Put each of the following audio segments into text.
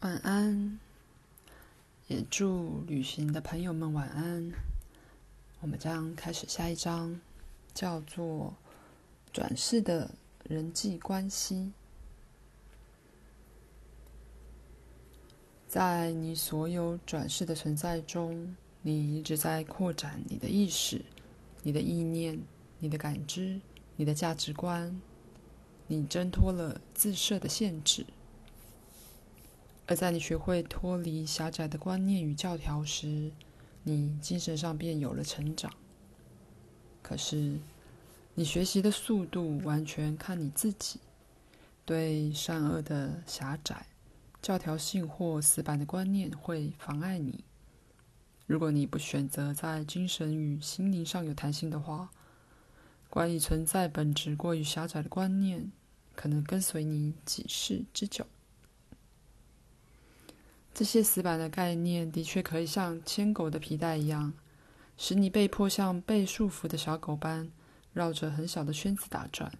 晚安，也祝旅行的朋友们晚安。我们将开始下一章，叫做“转世的人际关系”。在你所有转世的存在中，你一直在扩展你的意识、你的意念、你的感知、你的价值观。你挣脱了自设的限制。而在你学会脱离狭窄的观念与教条时，你精神上便有了成长。可是，你学习的速度完全看你自己。对善恶的狭窄、教条性或死板的观念会妨碍你。如果你不选择在精神与心灵上有弹性的话，关于存在本质过于狭窄的观念，可能跟随你几世之久。这些死板的概念的确可以像牵狗的皮带一样，使你被迫像被束缚的小狗般绕着很小的圈子打转。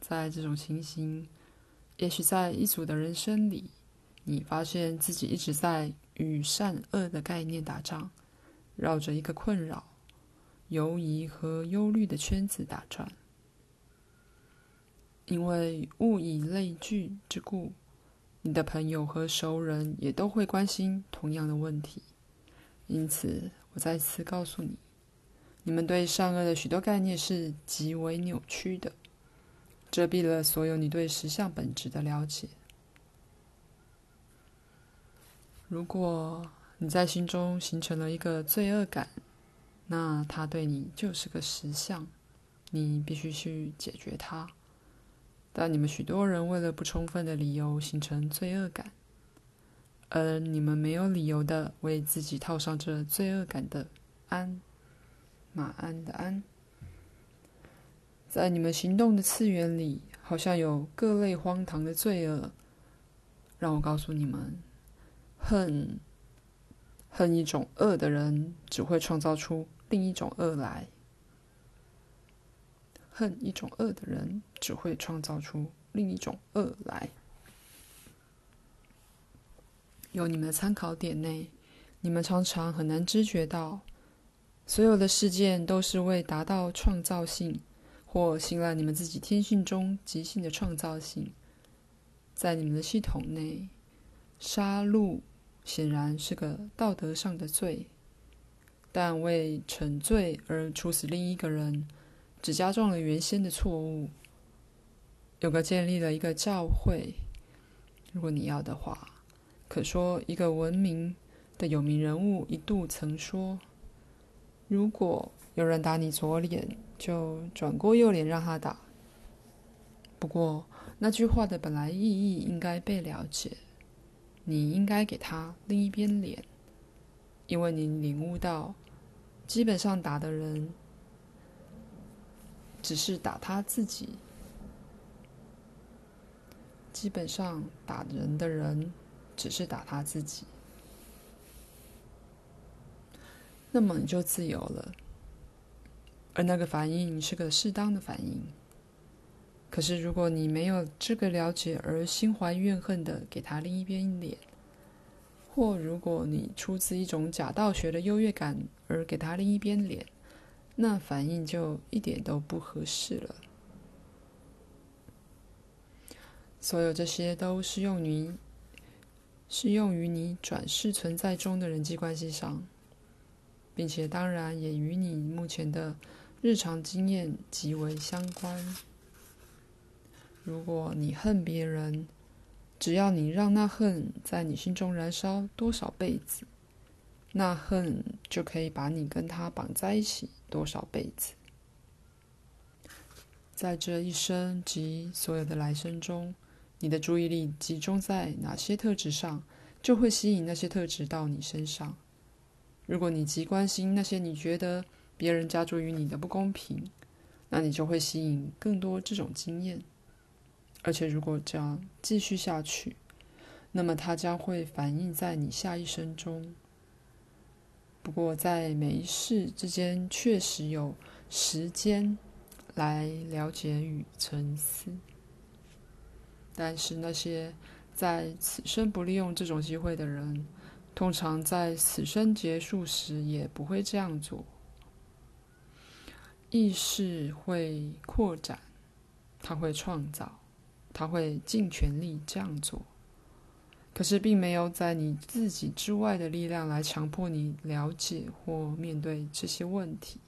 在这种情形，也许在一组的人生里，你发现自己一直在与善恶的概念打仗，绕着一个困扰、犹疑和忧虑的圈子打转。因为物以类聚之故。你的朋友和熟人也都会关心同样的问题，因此我再次告诉你，你们对善恶的许多概念是极为扭曲的，遮蔽了所有你对实相本质的了解。如果你在心中形成了一个罪恶感，那它对你就是个实相，你必须去解决它。但你们许多人为了不充分的理由形成罪恶感，而你们没有理由的为自己套上这罪恶感的“安”，马鞍的“鞍”。在你们行动的次元里，好像有各类荒唐的罪恶。让我告诉你们，恨恨一种恶的人，只会创造出另一种恶来。恨一种恶的人，只会创造出另一种恶来。有你们的参考点内，你们常常很难知觉到，所有的事件都是为达到创造性，或信赖你们自己天性中即兴的创造性。在你们的系统内，杀戮显然是个道德上的罪，但为惩罪而处死另一个人。只加重了原先的错误。有个建立了一个教会，如果你要的话，可说一个闻名的有名人物一度曾说：“如果有人打你左脸，就转过右脸让他打。”不过那句话的本来意义应该被了解，你应该给他另一边脸，因为你领悟到，基本上打的人。只是打他自己，基本上打人的人只是打他自己，那么你就自由了，而那个反应是个适当的反应。可是如果你没有这个了解而心怀怨恨的给他另一边脸，或如果你出自一种假道学的优越感而给他另一边脸，那反应就一点都不合适了。所有这些都适用于适用于你转世存在中的人际关系上，并且当然也与你目前的日常经验极为相关。如果你恨别人，只要你让那恨在你心中燃烧多少辈子，那恨就可以把你跟他绑在一起。多少辈子？在这一生及所有的来生中，你的注意力集中在哪些特质上，就会吸引那些特质到你身上。如果你极关心那些你觉得别人加诸于你的不公平，那你就会吸引更多这种经验。而且，如果这样继续下去，那么它将会反映在你下一生中。不过，在每一世之间，确实有时间来了解与沉思。但是，那些在此生不利用这种机会的人，通常在此生结束时也不会这样做。意识会扩展，它会创造，它会尽全力这样做。可是，并没有在你自己之外的力量来强迫你了解或面对这些问题。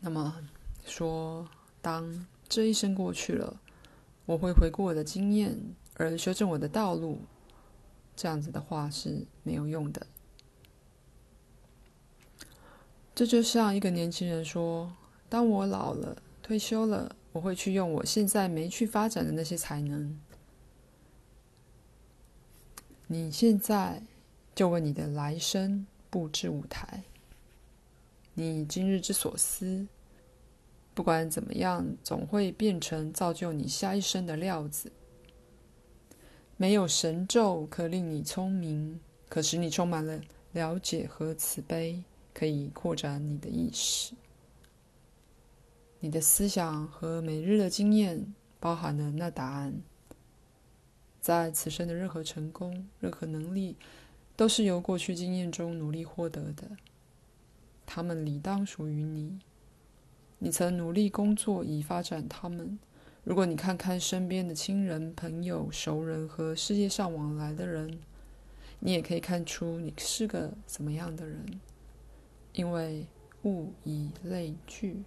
那么说，当这一生过去了，我会回顾我的经验而修正我的道路，这样子的话是没有用的。这就像一个年轻人说：“当我老了、退休了，我会去用我现在没去发展的那些才能。”你现在就为你的来生布置舞台。你今日之所思，不管怎么样，总会变成造就你下一生的料子。没有神咒可令你聪明，可使你充满了了解和慈悲，可以扩展你的意识。你的思想和每日的经验包含了那答案。在此生的任何成功、任何能力，都是由过去经验中努力获得的。他们理当属于你。你曾努力工作以发展他们。如果你看看身边的亲人、朋友、熟人和世界上往来的人，你也可以看出你是个怎么样的人。因为物以类聚，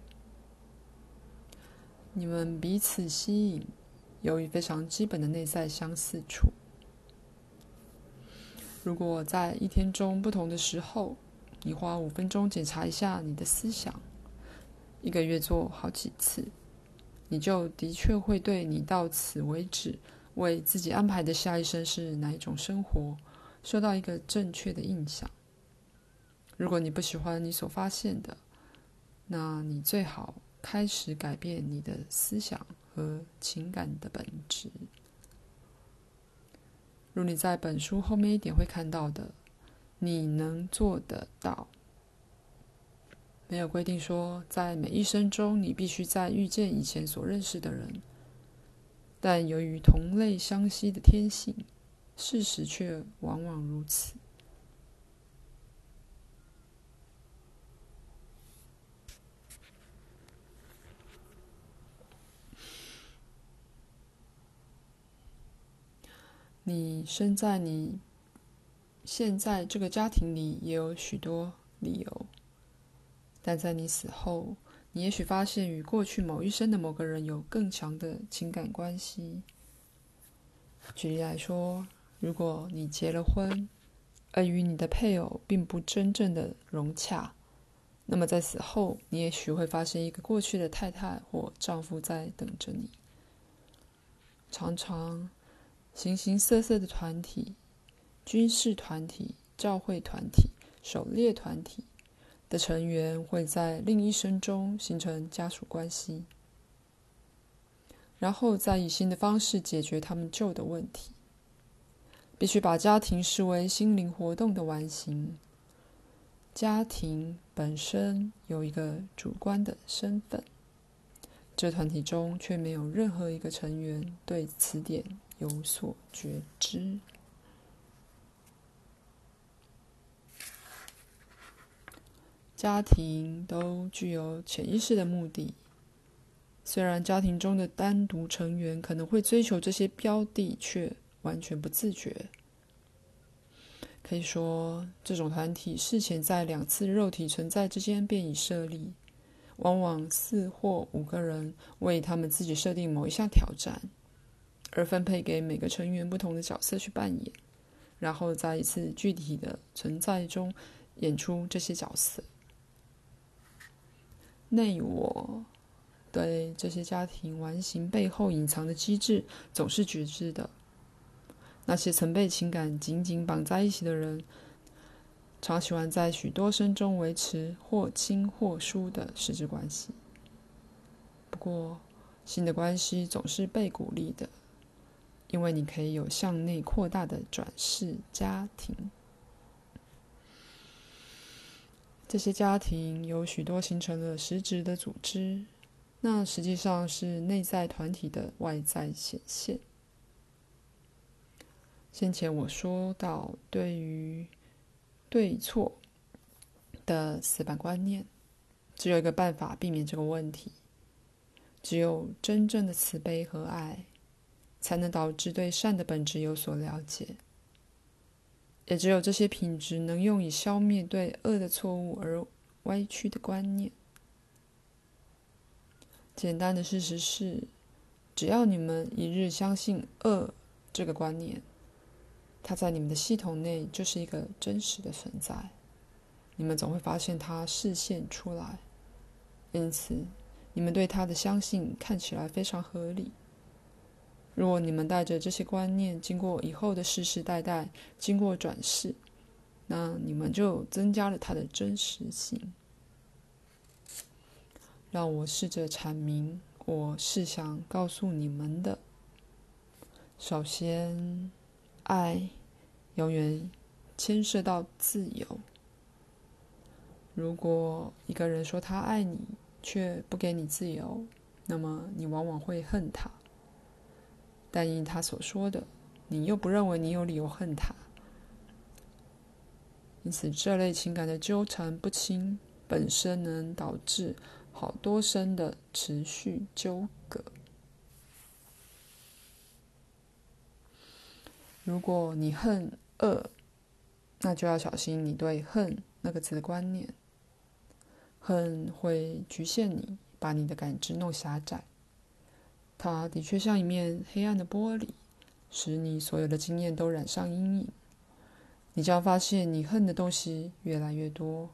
你们彼此吸引。由于非常基本的内在相似处，如果在一天中不同的时候，你花五分钟检查一下你的思想，一个月做好几次，你就的确会对你到此为止为自己安排的下一生是哪一种生活，受到一个正确的印象。如果你不喜欢你所发现的，那你最好开始改变你的思想。和情感的本质，如你在本书后面一点会看到的，你能做得到。没有规定说在每一生中你必须再遇见以前所认识的人，但由于同类相吸的天性，事实却往往如此。你生在你现在这个家庭里，也有许多理由。但在你死后，你也许发现与过去某一生的某个人有更强的情感关系。举例来说，如果你结了婚，而与你的配偶并不真正的融洽，那么在死后，你也许会发现一个过去的太太或丈夫在等着你。常常。形形色色的团体、军事团体、教会团体、狩猎团体的成员会在另一生中形成家属关系，然后再以新的方式解决他们旧的问题。必须把家庭视为心灵活动的完形。家庭本身有一个主观的身份，这团体中却没有任何一个成员对此点有所觉知，家庭都具有潜意识的目的。虽然家庭中的单独成员可能会追求这些标的，却完全不自觉。可以说，这种团体事前在两次肉体存在之间便已设立，往往四或五个人为他们自己设定某一项挑战。而分配给每个成员不同的角色去扮演，然后在一次具体的存在中演出这些角色。内我对这些家庭完形背后隐藏的机制总是觉知的。那些曾被情感紧紧绑在一起的人，常喜欢在许多生中维持或亲或疏的实质关系。不过，新的关系总是被鼓励的。因为你可以有向内扩大的转世家庭，这些家庭有许多形成了实质的组织，那实际上是内在团体的外在显现。先前我说到，对于对错的死板观念，只有一个办法避免这个问题，只有真正的慈悲和爱，才能导致对善的本质有所了解。也只有这些品质能用以消灭对恶的错误而歪曲的观念。简单的事实是，只要你们一日相信恶这个观念，它在你们的系统内就是一个真实的存在，你们总会发现它示现出来，因此你们对它的相信看起来非常合理。如果你们带着这些观念经过以后的世世代代，经过转世，那你们就增加了它的真实性。让我试着阐明我是想告诉你们的。首先，爱永远牵涉到自由。如果一个人说他爱你，却不给你自由，那么你往往会恨他。但因他所说的，你又不认为你有理由恨他。因此，这类情感的纠缠不清，本身能导致好多生的持续纠葛。如果你恨恶，那就要小心你对“恨”那个字的观念。恨会局限你，把你的感知弄狭窄。它的确像一面黑暗的玻璃，使你所有的经验都染上阴影。你将发现你恨的东西越来越多，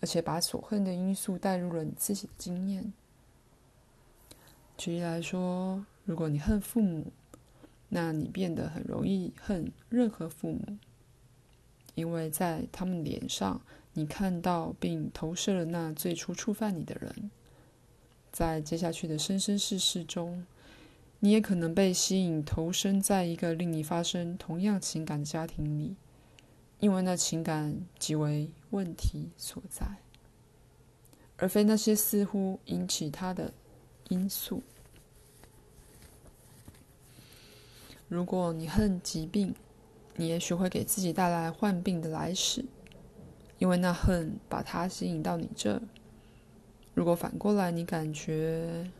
而且把所恨的因素带入了你自己的经验。举例来说，如果你恨父母，那你变得很容易恨任何父母，因为在他们脸上，你看到并投射了那最初触犯你的人。在接下去的生生世世中，你也可能被吸引投身在一个令你发生同样情感的家庭里，因为那情感即为问题所在，而非那些似乎引起它的因素。如果你恨疾病，你也许会给自己带来患病的来世，因为那恨把它吸引到你这儿。如果反过来，你感觉，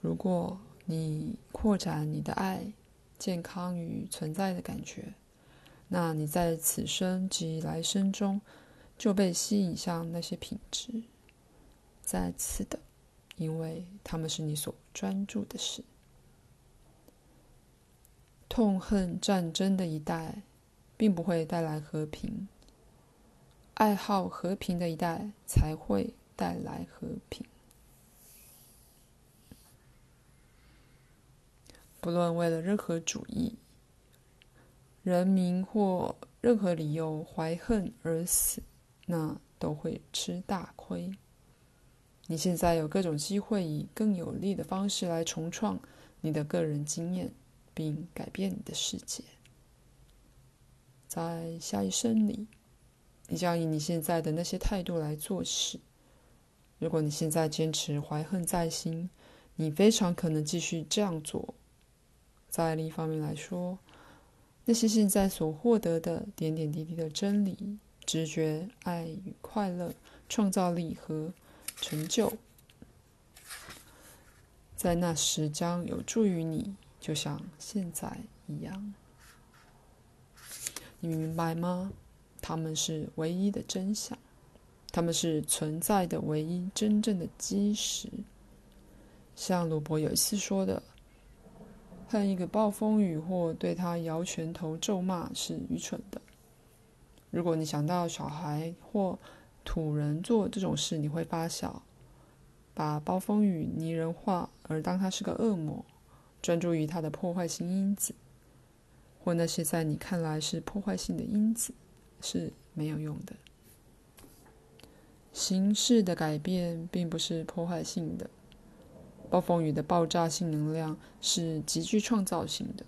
如果你扩展你的爱、健康与存在的感觉，那你在此生及来生中就被吸引向那些品质。再次的。因为他们是你所专注的事。痛恨战争的一代，并不会带来和平；爱好和平的一代，才会带来和平。不论为了任何主义、人民或任何理由怀恨而死，那都会吃大亏。你现在有各种机会，以更有利的方式来重创你的个人经验，并改变你的世界。在下一生里，你将以你现在的那些态度来做事。如果你现在坚持怀恨在心，你非常可能继续这样做。在另一方面来说，那些现在所获得的点点滴滴的真理、直觉、爱与快乐、创造力和成就，在那时将有助于你，就像现在一样。你明白吗？他们是唯一的真相，他们是存在的唯一真正的基石。像鲁伯有一次说的：“恨一个暴风雨或对他摇拳头咒骂是愚蠢的。”如果你想到小孩或土人做这种事，你会发笑，把暴风雨拟人化，而当他是个恶魔，专注于他的破坏性因子，或那些在你看来是破坏性的因子，是没有用的。形式的改变并不是破坏性的，暴风雨的爆炸性能量是极具创造性的。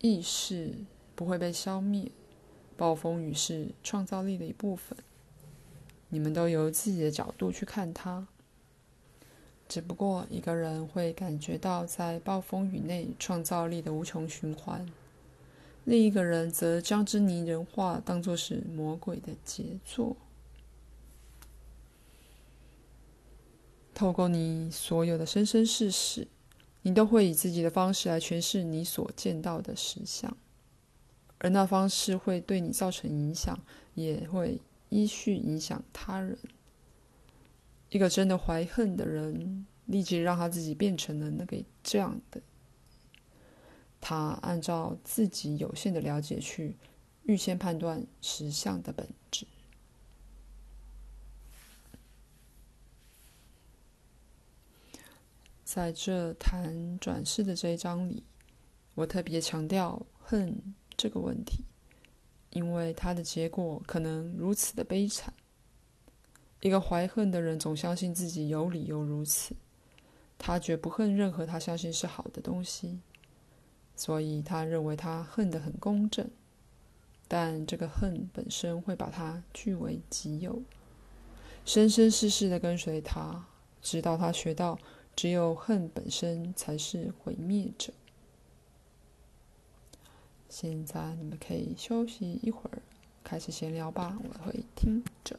意识不会被消灭，暴风雨是创造力的一部分。你们都由自己的角度去看它。只不过一个人会感觉到在暴风雨内创造力的无穷循环，另一个人则将之拟人化，当作是魔鬼的杰作。透过你所有的生生世世，你都会以自己的方式来诠释你所见到的实相，而那方式会对你造成影响，也会依序影响他人。一个真的怀恨的人，立即让他自己变成了那个这样的。他按照自己有限的了解去预先判断实相的本质。在这谈转世的这一章里，我特别强调恨这个问题，因为它的结果可能如此的悲惨。一个怀恨的人总相信自己有理由如此，他绝不恨任何他相信是好的东西，所以他认为他恨得很公正。但这个恨本身会把他据为己有，生生世世的跟随他，直到他学到只有恨本身才是毁灭者。现在你们可以休息一会儿，开始闲聊吧，我会听着。